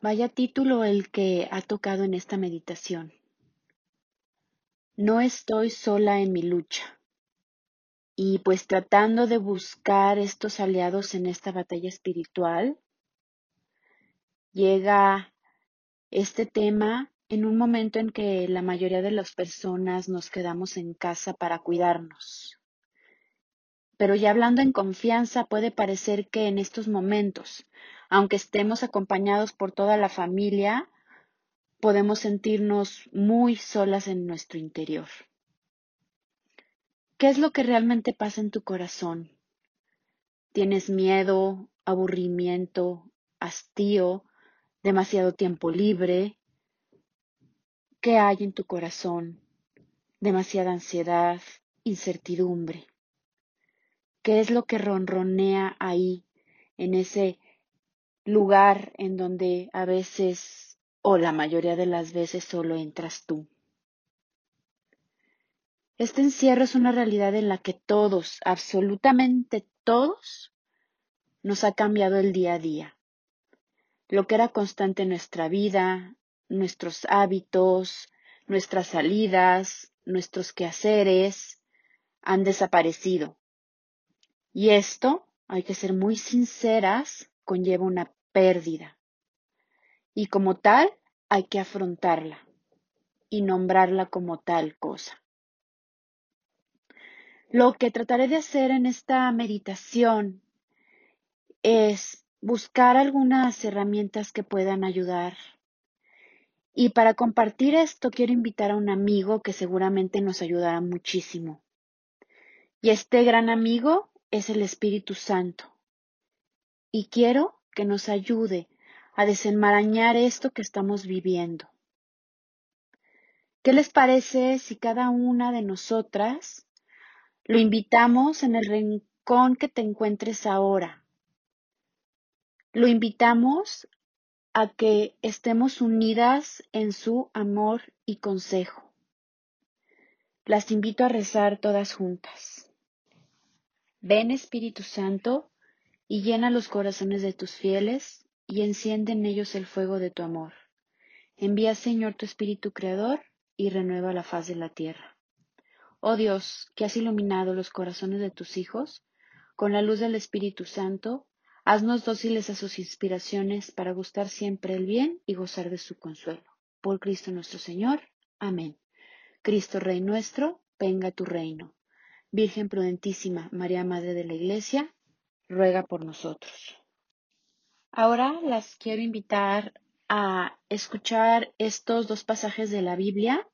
Vaya título el que ha tocado en esta meditación. No estoy sola en mi lucha. Y pues tratando de buscar estos aliados en esta batalla espiritual, llega este tema en un momento en que la mayoría de las personas nos quedamos en casa para cuidarnos. Pero ya hablando en confianza, puede parecer que en estos momentos, aunque estemos acompañados por toda la familia, podemos sentirnos muy solas en nuestro interior. ¿Qué es lo que realmente pasa en tu corazón? ¿Tienes miedo, aburrimiento, hastío, demasiado tiempo libre? ¿Qué hay en tu corazón? Demasiada ansiedad, incertidumbre. ¿Qué es lo que ronronea ahí, en ese lugar en donde a veces o la mayoría de las veces solo entras tú? Este encierro es una realidad en la que todos, absolutamente todos, nos ha cambiado el día a día. Lo que era constante en nuestra vida, nuestros hábitos, nuestras salidas, nuestros quehaceres, han desaparecido. Y esto, hay que ser muy sinceras, conlleva una pérdida. Y como tal, hay que afrontarla y nombrarla como tal cosa. Lo que trataré de hacer en esta meditación es buscar algunas herramientas que puedan ayudar. Y para compartir esto quiero invitar a un amigo que seguramente nos ayudará muchísimo. Y este gran amigo es el Espíritu Santo. Y quiero que nos ayude a desenmarañar esto que estamos viviendo. ¿Qué les parece si cada una de nosotras lo invitamos en el rincón que te encuentres ahora? Lo invitamos a que estemos unidas en su amor y consejo. Las invito a rezar todas juntas. Ven Espíritu Santo y llena los corazones de tus fieles y enciende en ellos el fuego de tu amor. Envía Señor tu Espíritu Creador y renueva la faz de la tierra. Oh Dios, que has iluminado los corazones de tus hijos, con la luz del Espíritu Santo, haznos dóciles a sus inspiraciones para gustar siempre el bien y gozar de su consuelo. Por Cristo nuestro Señor. Amén. Cristo Rey nuestro, venga tu reino. Virgen prudentísima, María Madre de la Iglesia, ruega por nosotros. Ahora las quiero invitar a escuchar estos dos pasajes de la Biblia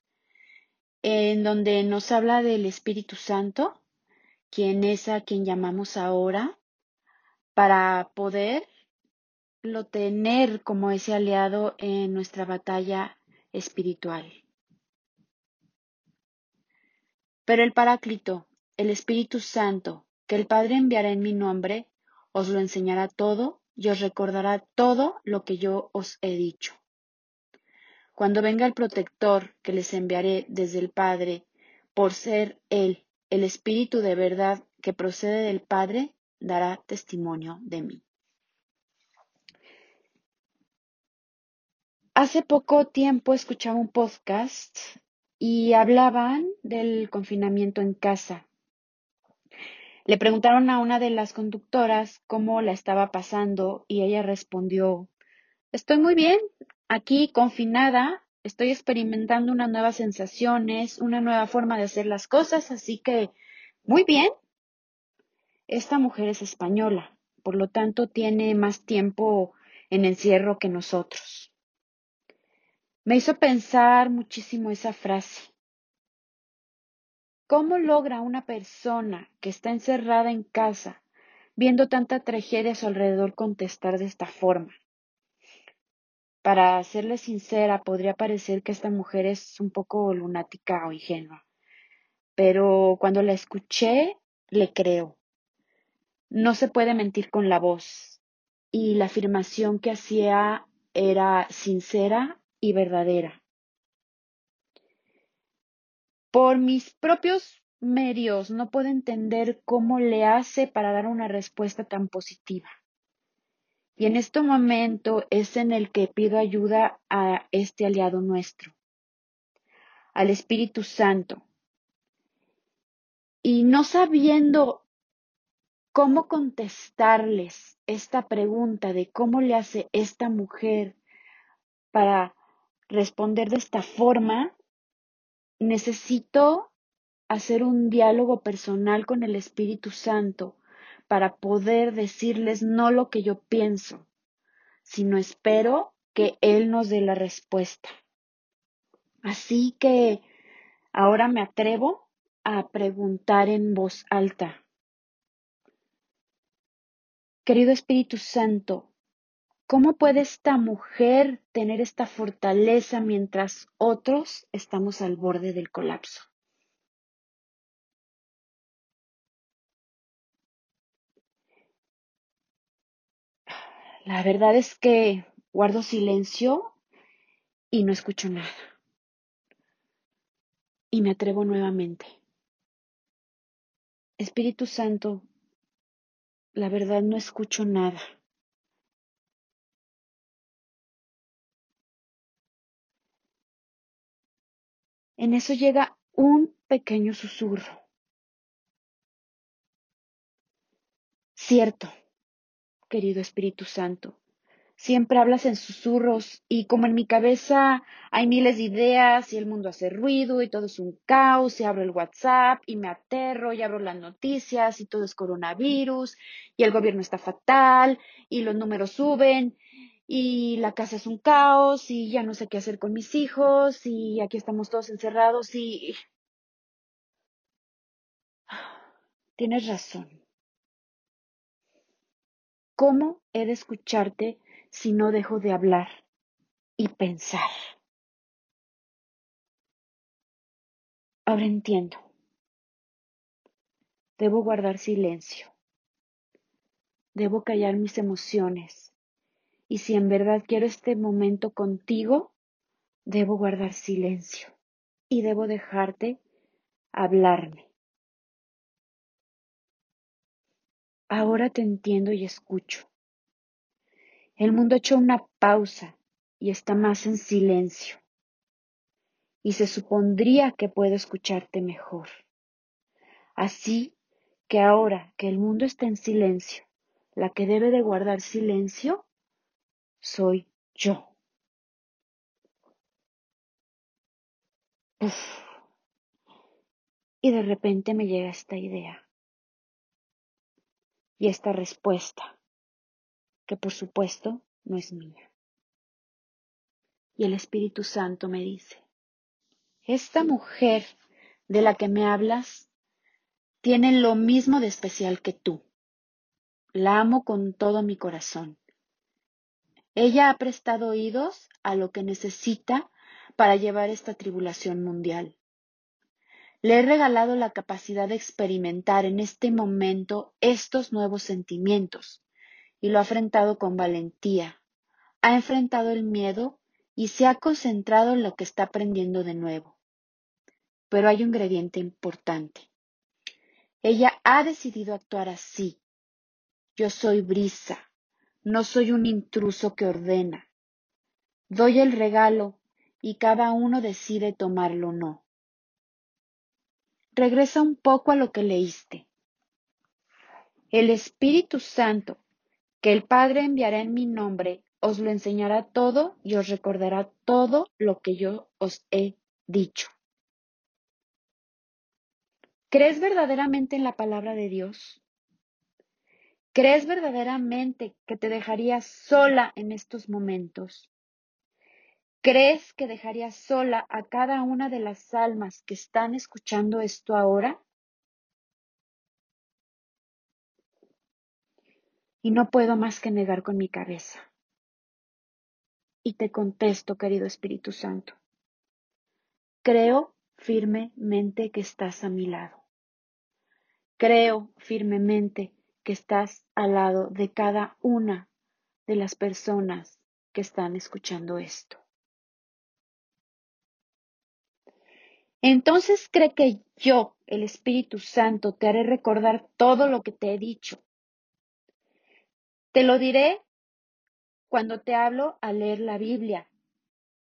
en donde nos habla del Espíritu Santo, quien es a quien llamamos ahora, para poderlo tener como ese aliado en nuestra batalla espiritual. Pero el Paráclito, el Espíritu Santo, que el Padre enviará en mi nombre, os lo enseñará todo y os recordará todo lo que yo os he dicho. Cuando venga el protector que les enviaré desde el Padre, por ser Él el Espíritu de verdad que procede del Padre, dará testimonio de mí. Hace poco tiempo escuchaba un podcast y hablaban del confinamiento en casa. Le preguntaron a una de las conductoras cómo la estaba pasando y ella respondió, estoy muy bien, aquí confinada, estoy experimentando unas nuevas sensaciones, una nueva forma de hacer las cosas, así que muy bien. Esta mujer es española, por lo tanto tiene más tiempo en encierro que nosotros. Me hizo pensar muchísimo esa frase. ¿Cómo logra una persona que está encerrada en casa, viendo tanta tragedia a su alrededor, contestar de esta forma? Para serle sincera, podría parecer que esta mujer es un poco lunática o ingenua, pero cuando la escuché, le creo. No se puede mentir con la voz, y la afirmación que hacía era sincera y verdadera. Por mis propios medios no puedo entender cómo le hace para dar una respuesta tan positiva. Y en este momento es en el que pido ayuda a este aliado nuestro, al Espíritu Santo. Y no sabiendo cómo contestarles esta pregunta de cómo le hace esta mujer para responder de esta forma, necesito hacer un diálogo personal con el Espíritu Santo para poder decirles no lo que yo pienso, sino espero que Él nos dé la respuesta. Así que ahora me atrevo a preguntar en voz alta. Querido Espíritu Santo, ¿cómo puede esta mujer tener esta fortaleza mientras otros estamos al borde del colapso? La verdad es que guardo silencio y no escucho nada. Y me atrevo nuevamente. Espíritu Santo, la verdad no escucho nada. En eso llega un pequeño susurro. Cierto, querido Espíritu Santo, siempre hablas en susurros y como en mi cabeza hay miles de ideas y el mundo hace ruido y todo es un caos y abro el WhatsApp y me aterro y abro las noticias y todo es coronavirus y el gobierno está fatal y los números suben y la casa es un caos y ya no sé qué hacer con mis hijos y aquí estamos todos encerrados y... Tienes razón. ¿Cómo he de escucharte si no dejo de hablar y pensar? Ahora entiendo. Debo guardar silencio. Debo callar mis emociones. Y si en verdad quiero este momento contigo, debo guardar silencio. Y debo dejarte hablarme. Ahora te entiendo y escucho. El mundo ha hecho una pausa y está más en silencio. Y se supondría que puedo escucharte mejor. Así que ahora que el mundo está en silencio, la que debe de guardar silencio soy yo. Y de repente me llega esta idea y esta respuesta, que por supuesto no es mía. Y el Espíritu Santo me dice, esta mujer de la que me hablas tiene lo mismo de especial que tú. La amo con todo mi corazón. Ella ha prestado oídos a lo que necesita para llevar esta tribulación mundial. Le he regalado la capacidad de experimentar en este momento estos nuevos sentimientos y lo ha enfrentado con valentía. Ha enfrentado el miedo y se ha concentrado en lo que está aprendiendo de nuevo. Pero hay un ingrediente importante. Ella ha decidido actuar así. Yo soy brisa, no soy un intruso que ordena. Doy el regalo y cada uno decide tomarlo o no regresa un poco a lo que leíste. El Espíritu Santo, que el Padre enviará en mi nombre, os lo enseñará todo y os recordará todo lo que yo os he dicho. ¿Crees verdaderamente en la palabra de Dios? ¿Crees verdaderamente que te dejarías sola en estos momentos? ¿Crees que dejarías sola a cada una de las almas que están escuchando esto ahora? Y no puedo más que negar con mi cabeza. Y te contesto, querido Espíritu Santo. Creo firmemente que estás a mi lado. Creo firmemente que estás al lado de cada una de las personas que están escuchando esto. Entonces cree que yo, el Espíritu Santo, te haré recordar todo lo que te he dicho. Te lo diré cuando te hablo al leer la Biblia,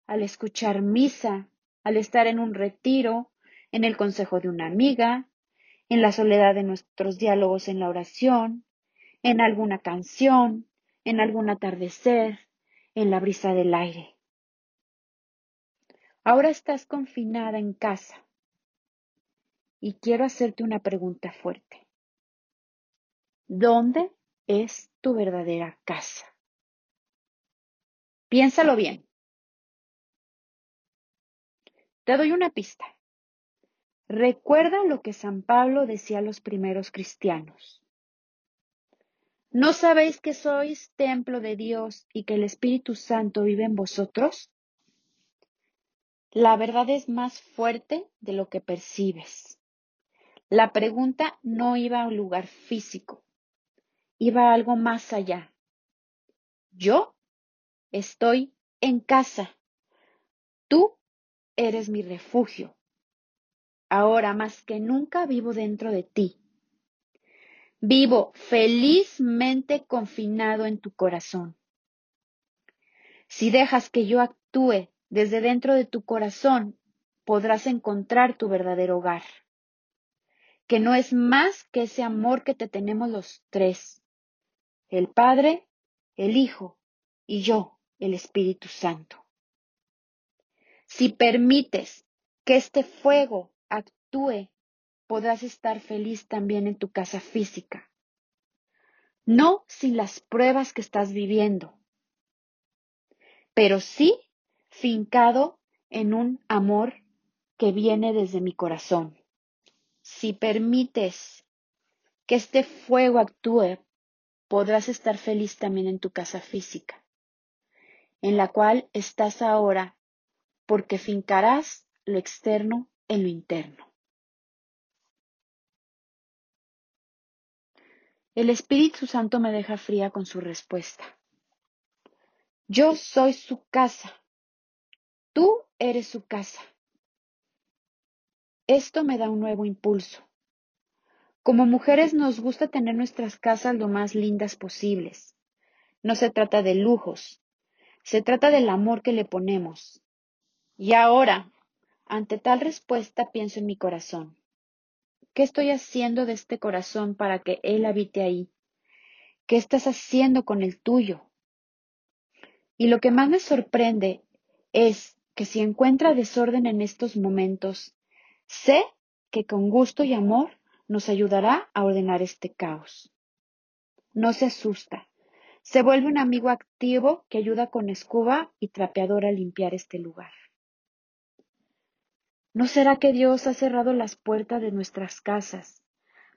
al escuchar misa, al estar en un retiro, en el consejo de una amiga, en la soledad de nuestros diálogos en la oración, en alguna canción, en algún atardecer, en la brisa del aire. Ahora estás confinada en casa y quiero hacerte una pregunta fuerte. ¿Dónde es tu verdadera casa? Piénsalo bien. Te doy una pista. Recuerda lo que San Pablo decía a los primeros cristianos. ¿No sabéis que sois templo de Dios y que el Espíritu Santo vive en vosotros? La verdad es más fuerte de lo que percibes. La pregunta no iba a un lugar físico, iba a algo más allá. Yo estoy en casa. Tú eres mi refugio. Ahora más que nunca vivo dentro de ti. Vivo felizmente confinado en tu corazón. Si dejas que yo actúe desde dentro de tu corazón, podrás encontrar tu verdadero hogar, que no es más que ese amor que te tenemos los tres, el Padre, el Hijo y yo, el Espíritu Santo. Si permites que este fuego actúe, podrás estar feliz también en tu casa física. No sin las pruebas que estás viviendo, pero sí fincado en un amor que viene desde mi corazón. Si permites que este fuego actúe, podrás estar feliz también en tu casa física, en la cual estás ahora porque fincarás lo externo en lo interno. El Espíritu Santo me deja fría con su respuesta. Yo soy su casa Tú eres su casa. Esto me da un nuevo impulso. Como mujeres nos gusta tener nuestras casas lo más lindas posibles. No se trata de lujos, se trata del amor que le ponemos. Y ahora, ante tal respuesta, pienso en mi corazón. ¿Qué estoy haciendo de este corazón para que Él habite ahí? ¿Qué estás haciendo con el tuyo? Y lo que más me sorprende es que si encuentra desorden en estos momentos, sé que con gusto y amor nos ayudará a ordenar este caos. No se asusta, se vuelve un amigo activo que ayuda con escoba y trapeador a limpiar este lugar. ¿No será que Dios ha cerrado las puertas de nuestras casas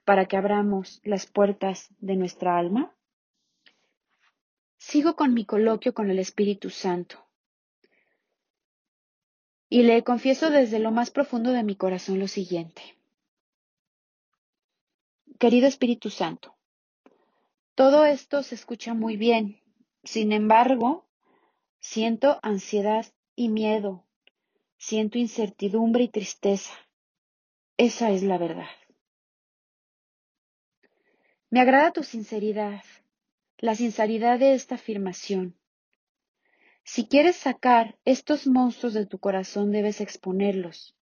para que abramos las puertas de nuestra alma? Sigo con mi coloquio con el Espíritu Santo y le confieso desde lo más profundo de mi corazón lo siguiente. Querido Espíritu Santo, todo esto se escucha muy bien, sin embargo, siento ansiedad y miedo, siento incertidumbre y tristeza. Esa es la verdad. Me agrada tu sinceridad, la sinceridad de esta afirmación. Si quieres sacar estos monstruos de tu corazón, debes exponerlos.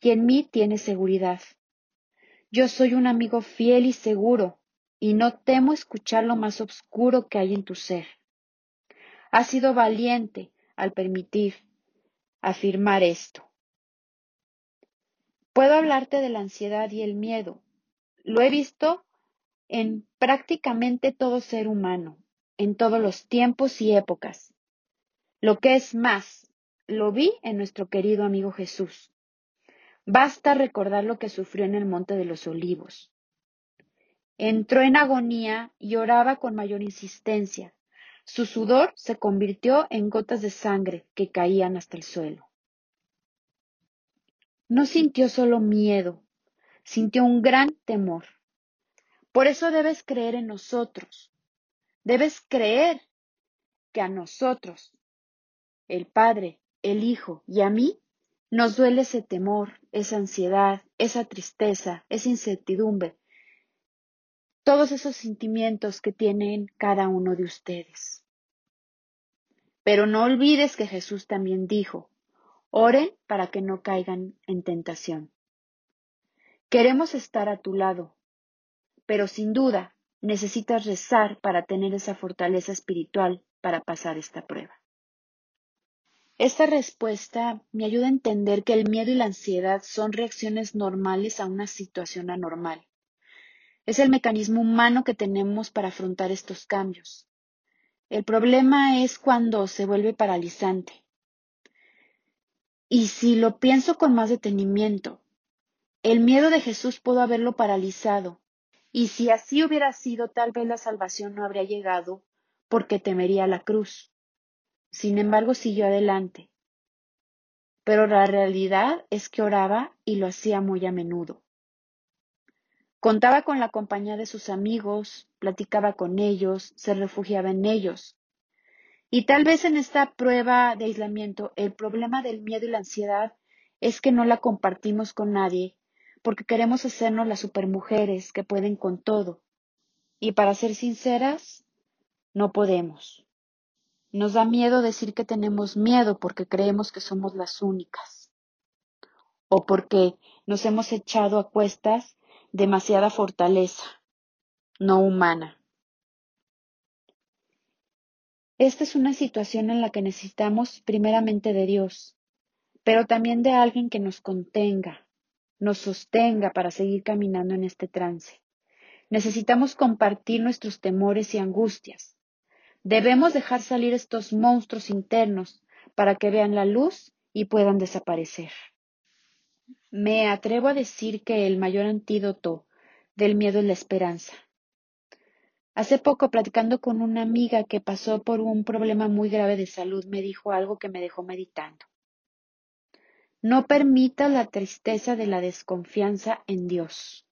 Y en mí tienes seguridad. Yo soy un amigo fiel y seguro, y no temo escuchar lo más oscuro que hay en tu ser. Has sido valiente al permitir afirmar esto. Puedo hablarte de la ansiedad y el miedo. Lo he visto en prácticamente todo ser humano, en todos los tiempos y épocas. Lo que es más, lo vi en nuestro querido amigo Jesús. Basta recordar lo que sufrió en el Monte de los Olivos. Entró en agonía y oraba con mayor insistencia. Su sudor se convirtió en gotas de sangre que caían hasta el suelo. No sintió solo miedo, sintió un gran temor. Por eso debes creer en nosotros. Debes creer que a nosotros, el Padre, el Hijo y a mí, nos duele ese temor, esa ansiedad, esa tristeza, esa incertidumbre, todos esos sentimientos que tienen cada uno de ustedes. Pero no olvides que Jesús también dijo, oren para que no caigan en tentación. Queremos estar a tu lado, pero sin duda necesitas rezar para tener esa fortaleza espiritual para pasar esta prueba. Esta respuesta me ayuda a entender que el miedo y la ansiedad son reacciones normales a una situación anormal. Es el mecanismo humano que tenemos para afrontar estos cambios. El problema es cuando se vuelve paralizante. Y si lo pienso con más detenimiento, el miedo de Jesús pudo haberlo paralizado, y si así hubiera sido, tal vez la salvación no habría llegado porque temería la cruz. Sin embargo, siguió adelante. Pero la realidad es que oraba y lo hacía muy a menudo. Contaba con la compañía de sus amigos, platicaba con ellos, se refugiaba en ellos. Y tal vez en esta prueba de aislamiento el problema del miedo y la ansiedad es que no la compartimos con nadie porque queremos hacernos las supermujeres que pueden con todo. Y para ser sinceras, no podemos. Nos da miedo decir que tenemos miedo porque creemos que somos las únicas. O porque nos hemos echado a cuestas demasiada fortaleza, no humana. Esta es una situación en la que necesitamos primeramente de Dios, pero también de alguien que nos contenga, nos sostenga para seguir caminando en este trance. Necesitamos compartir nuestros temores y angustias. Debemos dejar salir estos monstruos internos para que vean la luz y puedan desaparecer. Me atrevo a decir que el mayor antídoto del miedo es la esperanza. Hace poco, platicando con una amiga que pasó por un problema muy grave de salud, me dijo algo que me dejó meditando. No permita la tristeza de la desconfianza en Dios.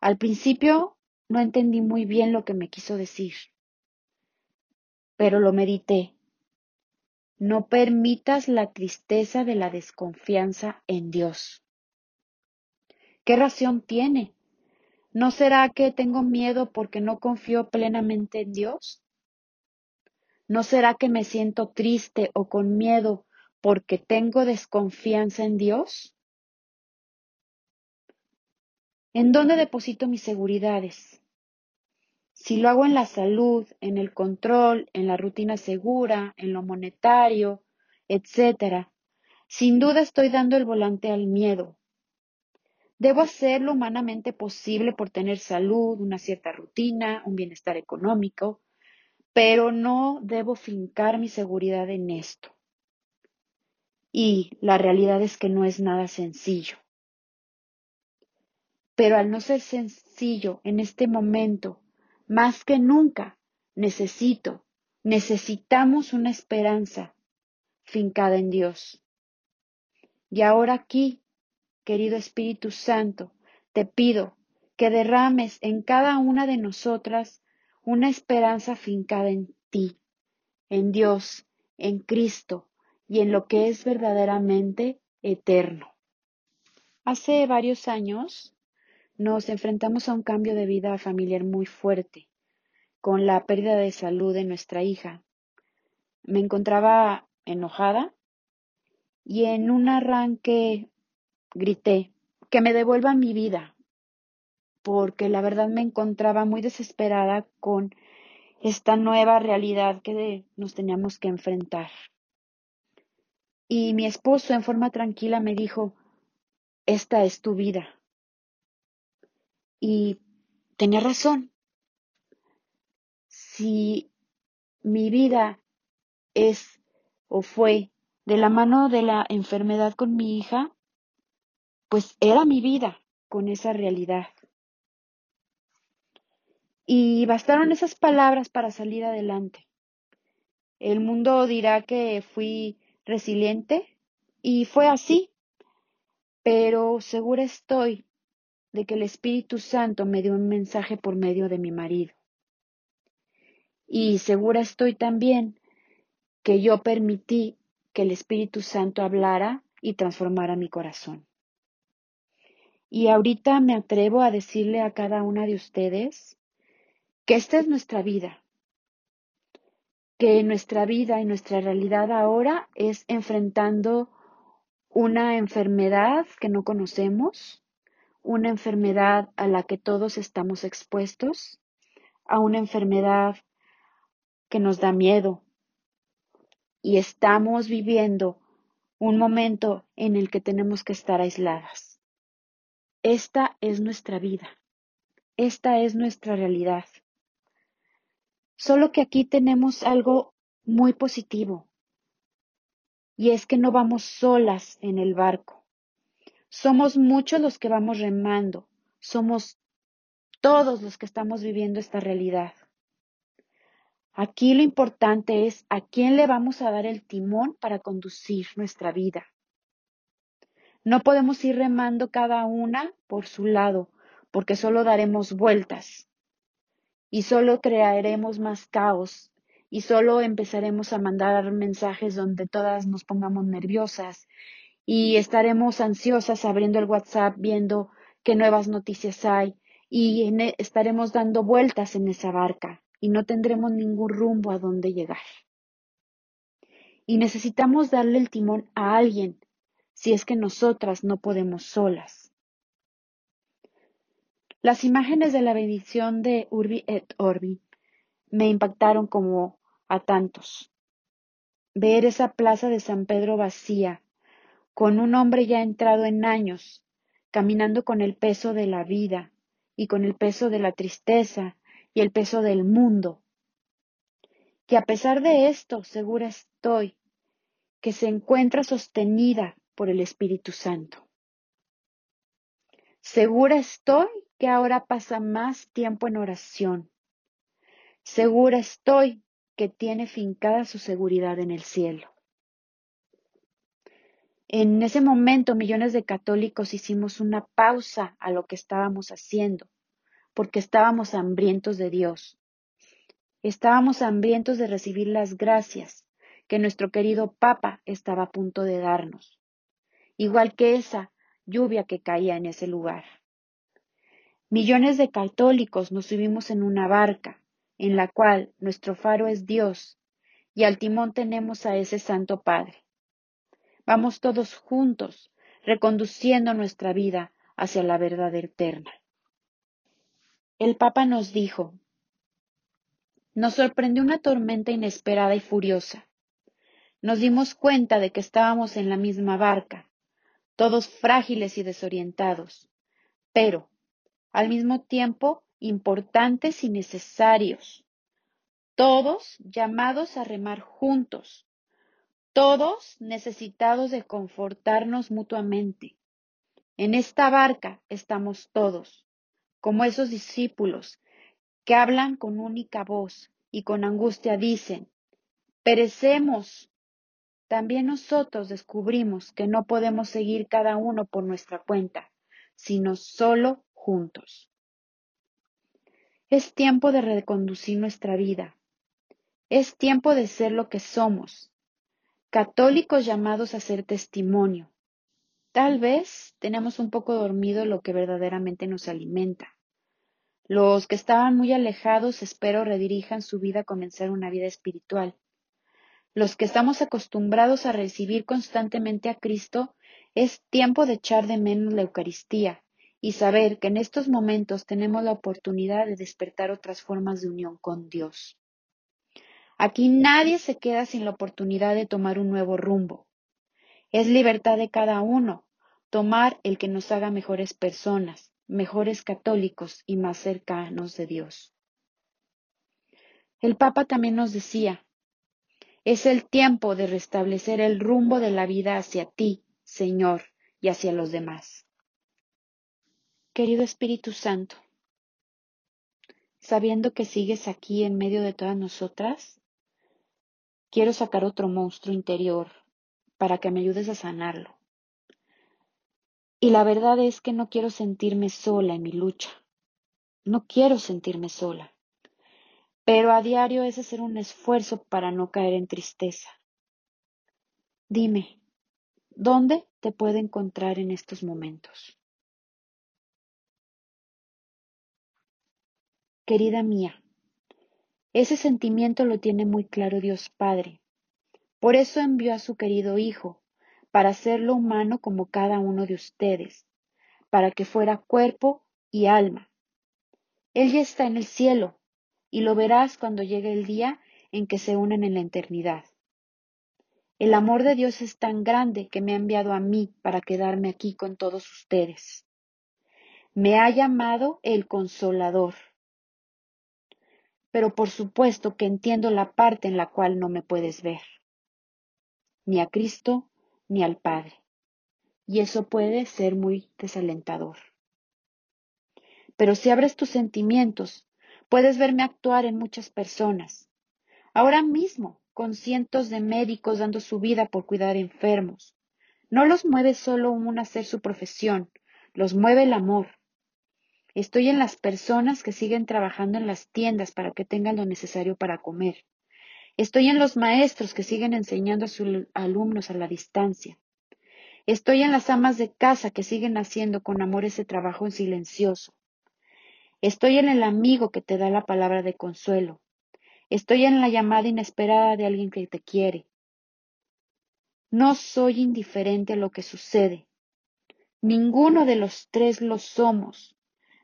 Al principio no entendí muy bien lo que me quiso decir, pero lo medité no permitas la tristeza de la desconfianza en Dios. ¿Qué razón tiene? ¿No será que tengo miedo porque no confío plenamente en Dios? ¿No será que me siento triste o con miedo porque tengo desconfianza en Dios? ¿En dónde deposito mis seguridades? Si lo hago en la salud, en el control, en la rutina segura, en lo monetario, etc., sin duda estoy dando el volante al miedo. Debo hacer lo humanamente posible por tener salud, una cierta rutina, un bienestar económico, pero no debo fincar mi seguridad en esto. Y la realidad es que no es nada sencillo. Pero al no ser sencillo en este momento, más que nunca necesito, necesitamos una esperanza fincada en Dios. Y ahora aquí, querido Espíritu Santo, te pido que derrames en cada una de nosotras una esperanza fincada en ti, en Dios, en Cristo y en lo que es verdaderamente eterno. Hace varios años nos enfrentamos a un cambio de vida familiar muy fuerte, con la pérdida de salud de nuestra hija. Me encontraba enojada y en un arranque grité que me devuelvan mi vida, porque la verdad me encontraba muy desesperada con esta nueva realidad que nos teníamos que enfrentar. Y mi esposo en forma tranquila me dijo, esta es tu vida. Y tenía razón. Si mi vida es o fue de la mano de la enfermedad con mi hija, pues era mi vida con esa realidad. Y bastaron esas palabras para salir adelante. El mundo dirá que fui resiliente y fue así, pero segura estoy de que el Espíritu Santo me dio un mensaje por medio de mi marido. Y segura estoy también que yo permití que el Espíritu Santo hablara y transformara mi corazón. Y ahorita me atrevo a decirle a cada una de ustedes que esta es nuestra vida. que nuestra vida y nuestra realidad ahora es enfrentando una enfermedad que no conocemos, una enfermedad a la que todos estamos expuestos, a una enfermedad que nos da miedo y estamos viviendo un momento en el que tenemos que estar aisladas. Esta es nuestra vida, esta es nuestra realidad. Solo que aquí tenemos algo muy positivo y es que no vamos solas en el barco. Somos muchos los que vamos remando, somos todos los que estamos viviendo esta realidad. Aquí lo importante es a quién le vamos a dar el timón para conducir nuestra vida. No podemos ir remando cada una por su lado, porque solo daremos vueltas y solo crearemos más caos y solo empezaremos a mandar mensajes donde todas nos pongamos nerviosas y estaremos ansiosas abriendo el WhatsApp viendo qué nuevas noticias hay y e, estaremos dando vueltas en esa barca y no tendremos ningún rumbo a dónde llegar. Y necesitamos darle el timón a alguien si es que nosotras no podemos solas. Las imágenes de la bendición de Urbi et Orbi me impactaron como a tantos. Ver esa plaza de San Pedro vacía, con un hombre ya entrado en años, caminando con el peso de la vida y con el peso de la tristeza y el peso del mundo. Que a pesar de esto, segura estoy, que se encuentra sostenida por el Espíritu Santo. Segura estoy que ahora pasa más tiempo en oración. Segura estoy que tiene fincada su seguridad en el cielo. En ese momento millones de católicos hicimos una pausa a lo que estábamos haciendo, porque estábamos hambrientos de Dios. Estábamos hambrientos de recibir las gracias que nuestro querido Papa estaba a punto de darnos, igual que esa lluvia que caía en ese lugar. Millones de católicos nos subimos en una barca en la cual nuestro faro es Dios y al timón tenemos a ese Santo Padre. Vamos todos juntos, reconduciendo nuestra vida hacia la verdad eterna. El Papa nos dijo, nos sorprendió una tormenta inesperada y furiosa. Nos dimos cuenta de que estábamos en la misma barca, todos frágiles y desorientados, pero, al mismo tiempo, importantes y necesarios, todos llamados a remar juntos, todos necesitados de confortarnos mutuamente. En esta barca estamos todos, como esos discípulos que hablan con única voz y con angustia dicen, perecemos. También nosotros descubrimos que no podemos seguir cada uno por nuestra cuenta, sino solo juntos. Es tiempo de reconducir nuestra vida. Es tiempo de ser lo que somos, católicos llamados a ser testimonio. Tal vez tenemos un poco dormido lo que verdaderamente nos alimenta. Los que estaban muy alejados espero redirijan su vida a comenzar una vida espiritual. Los que estamos acostumbrados a recibir constantemente a Cristo, es tiempo de echar de menos la Eucaristía, y saber que en estos momentos tenemos la oportunidad de despertar otras formas de unión con Dios. Aquí nadie se queda sin la oportunidad de tomar un nuevo rumbo. Es libertad de cada uno tomar el que nos haga mejores personas, mejores católicos y más cercanos de Dios. El Papa también nos decía, es el tiempo de restablecer el rumbo de la vida hacia ti, Señor, y hacia los demás. Querido Espíritu Santo, sabiendo que sigues aquí en medio de todas nosotras, quiero sacar otro monstruo interior para que me ayudes a sanarlo. Y la verdad es que no quiero sentirme sola en mi lucha. No quiero sentirme sola. Pero a diario es hacer un esfuerzo para no caer en tristeza. Dime, ¿dónde te puedo encontrar en estos momentos? Querida mía, Ese sentimiento lo tiene muy claro Dios Padre. Por eso envió a su querido Hijo, para hacerlo humano como cada uno de ustedes, para que fuera cuerpo y alma. Él ya está en el cielo, y lo verás cuando llegue el día en que se unen en la eternidad. El amor de Dios es tan grande que me ha enviado a mí para quedarme aquí con todos ustedes. Me ha llamado el consolador. Pero por supuesto que entiendo la parte en la cual no me puedes ver. Ni a Cristo ni al Padre. Y eso puede ser muy desalentador. Pero si abres tus sentimientos, puedes verme actuar en muchas personas. Ahora mismo, con cientos de médicos dando su vida por cuidar enfermos. No los mueve solo un hacer su profesión, los mueve el amor. Estoy en las personas que siguen trabajando en las tiendas para que tengan lo necesario para comer. Estoy en los maestros que siguen enseñando a sus alumnos a la distancia. Estoy en las amas de casa que siguen haciendo con amor ese trabajo en silencioso. Estoy en el amigo que te da la palabra de consuelo. Estoy en la llamada inesperada de alguien que te quiere. No soy indiferente a lo que sucede. Ninguno de los tres lo somos.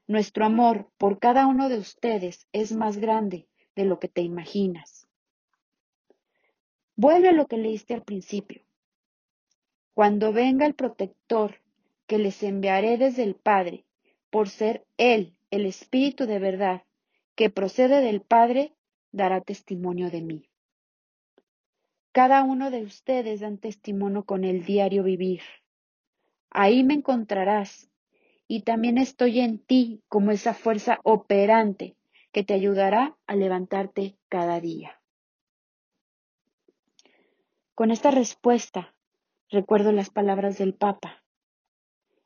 Nuestro amor por cada uno de ustedes es más grande de lo que te imaginas. Vuelve a lo que leíste al principio. Cuando venga el protector que les enviaré desde el Padre, por ser Él el Espíritu de verdad, que procede del Padre, dará testimonio de mí. Cada uno de ustedes dan testimonio con el diario vivir. Ahí me encontrarás y también estoy en ti como esa fuerza operante que te ayudará a levantarte cada día. Con esta respuesta recuerdo las palabras del Papa.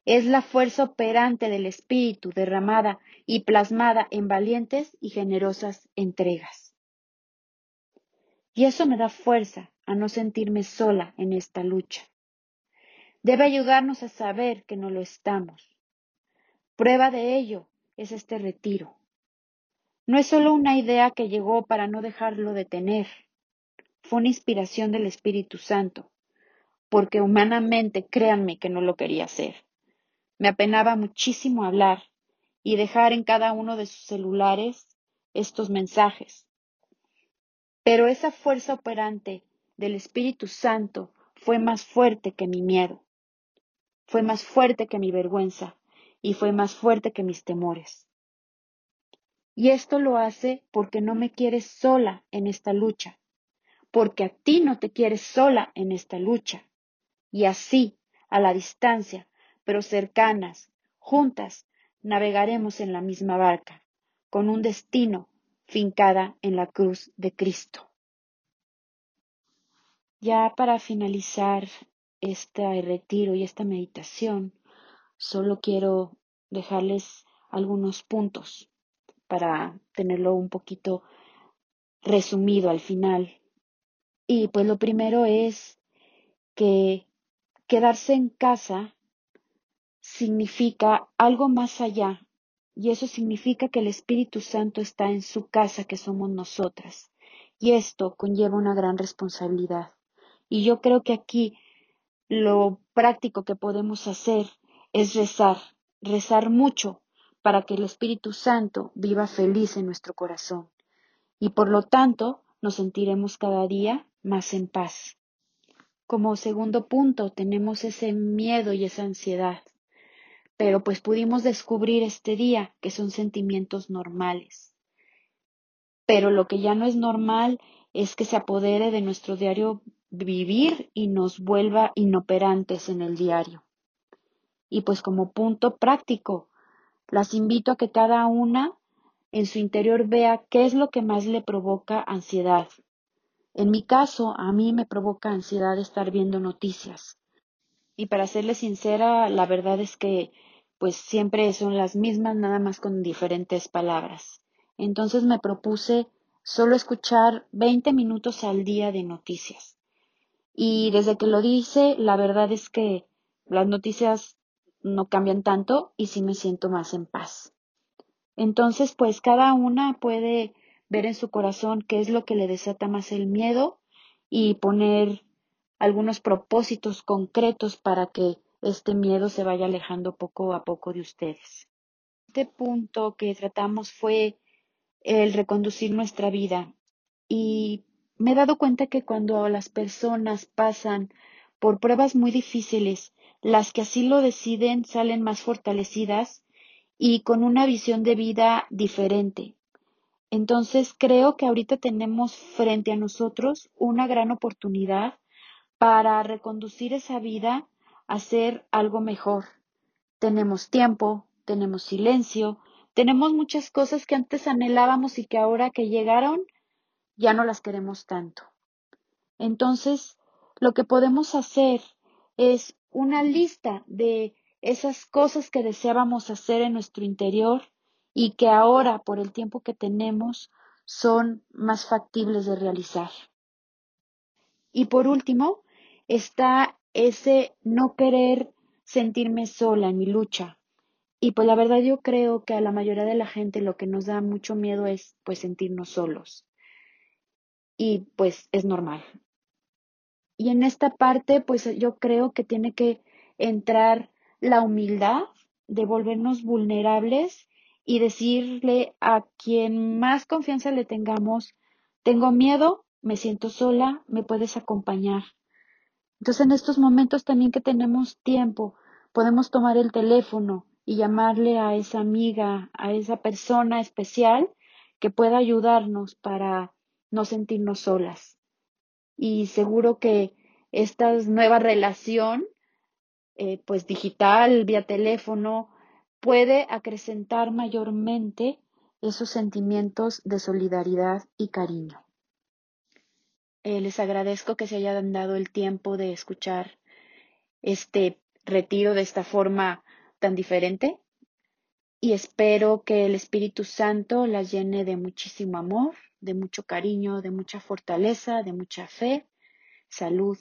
Es la fuerza operante del Espíritu derramada y plasmada en valientes y generosas entregas. Y eso me da fuerza a no sentirme sola en esta lucha. Debe ayudarnos a saber que no lo estamos. Prueba de ello es este retiro. No es solo una idea que llegó para no dejarlo de tener fue una inspiración del Espíritu Santo, porque humanamente créanme que no lo quería hacer. Me apenaba muchísimo hablar y dejar en cada uno de sus celulares estos mensajes. Pero esa fuerza operante del Espíritu Santo fue más fuerte que mi miedo, fue más fuerte que mi vergüenza y fue más fuerte que mis temores. Y esto lo hace porque no me quieres sola en esta lucha, porque a ti no te quieres sola en esta lucha. Y así, a la distancia, pero cercanas, juntas, navegaremos en la misma barca, con un destino fincada en la cruz de Cristo. Ya para finalizar este retiro y esta meditación, solo quiero dejarles algunos puntos para tenerlo un poquito resumido al final y pues lo primero es que quedarse en casa significa algo más allá y eso significa que el Espíritu Santo está en su casa que somos nosotras. Y esto conlleva una gran responsabilidad. Y yo creo que aquí lo práctico que podemos hacer es rezar, rezar mucho para que el Espíritu Santo viva feliz en nuestro corazón. Y por lo tanto nos sentiremos cada día más en paz. Como segundo punto, tenemos ese miedo y esa ansiedad, pero pues pudimos descubrir este día que son sentimientos normales. Pero lo que ya no es normal es que se apodere de nuestro diario vivir y nos vuelva inoperantes en el diario. Y pues como punto práctico, las invito a que cada una en su interior vea qué es lo que más le provoca ansiedad, en mi caso, a mí me provoca ansiedad estar viendo noticias. Y para serle sincera, la verdad es que pues siempre son las mismas, nada más con diferentes palabras. Entonces me propuse solo escuchar 20 minutos al día de noticias. Y desde que lo dice, la verdad es que las noticias no cambian tanto y sí me siento más en paz. Entonces, pues cada una puede ver en su corazón qué es lo que le desata más el miedo y poner algunos propósitos concretos para que este miedo se vaya alejando poco a poco de ustedes. Este punto que tratamos fue el reconducir nuestra vida y me he dado cuenta que cuando las personas pasan por pruebas muy difíciles, las que así lo deciden salen más fortalecidas y con una visión de vida diferente. Entonces creo que ahorita tenemos frente a nosotros una gran oportunidad para reconducir esa vida a ser algo mejor. Tenemos tiempo, tenemos silencio, tenemos muchas cosas que antes anhelábamos y que ahora que llegaron ya no las queremos tanto. Entonces, lo que podemos hacer es una lista de esas cosas que deseábamos hacer en nuestro interior y que ahora, por el tiempo que tenemos, son más factibles de realizar. Y por último, está ese no querer sentirme sola en mi lucha. Y pues la verdad yo creo que a la mayoría de la gente lo que nos da mucho miedo es pues sentirnos solos. Y pues es normal. Y en esta parte pues yo creo que tiene que entrar la humildad de volvernos vulnerables y decirle a quien más confianza le tengamos, tengo miedo, me siento sola, me puedes acompañar. Entonces en estos momentos también que tenemos tiempo, podemos tomar el teléfono y llamarle a esa amiga, a esa persona especial que pueda ayudarnos para no sentirnos solas. Y seguro que esta nueva relación, eh, pues digital, vía teléfono, puede acrecentar mayormente esos sentimientos de solidaridad y cariño. Eh, les agradezco que se hayan dado el tiempo de escuchar este retiro de esta forma tan diferente y espero que el Espíritu Santo las llene de muchísimo amor, de mucho cariño, de mucha fortaleza, de mucha fe, salud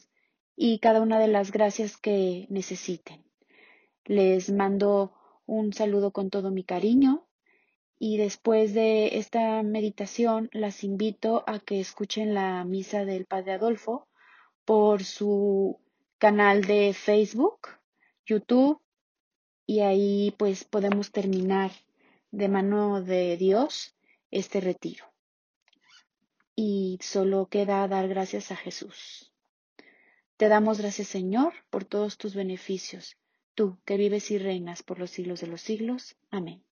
y cada una de las gracias que necesiten. Les mando un saludo con todo mi cariño y después de esta meditación las invito a que escuchen la misa del Padre Adolfo por su canal de Facebook, YouTube y ahí pues podemos terminar de mano de Dios este retiro. Y solo queda dar gracias a Jesús. Te damos gracias Señor por todos tus beneficios, tú que vives y reinas por los siglos de los siglos. Amén.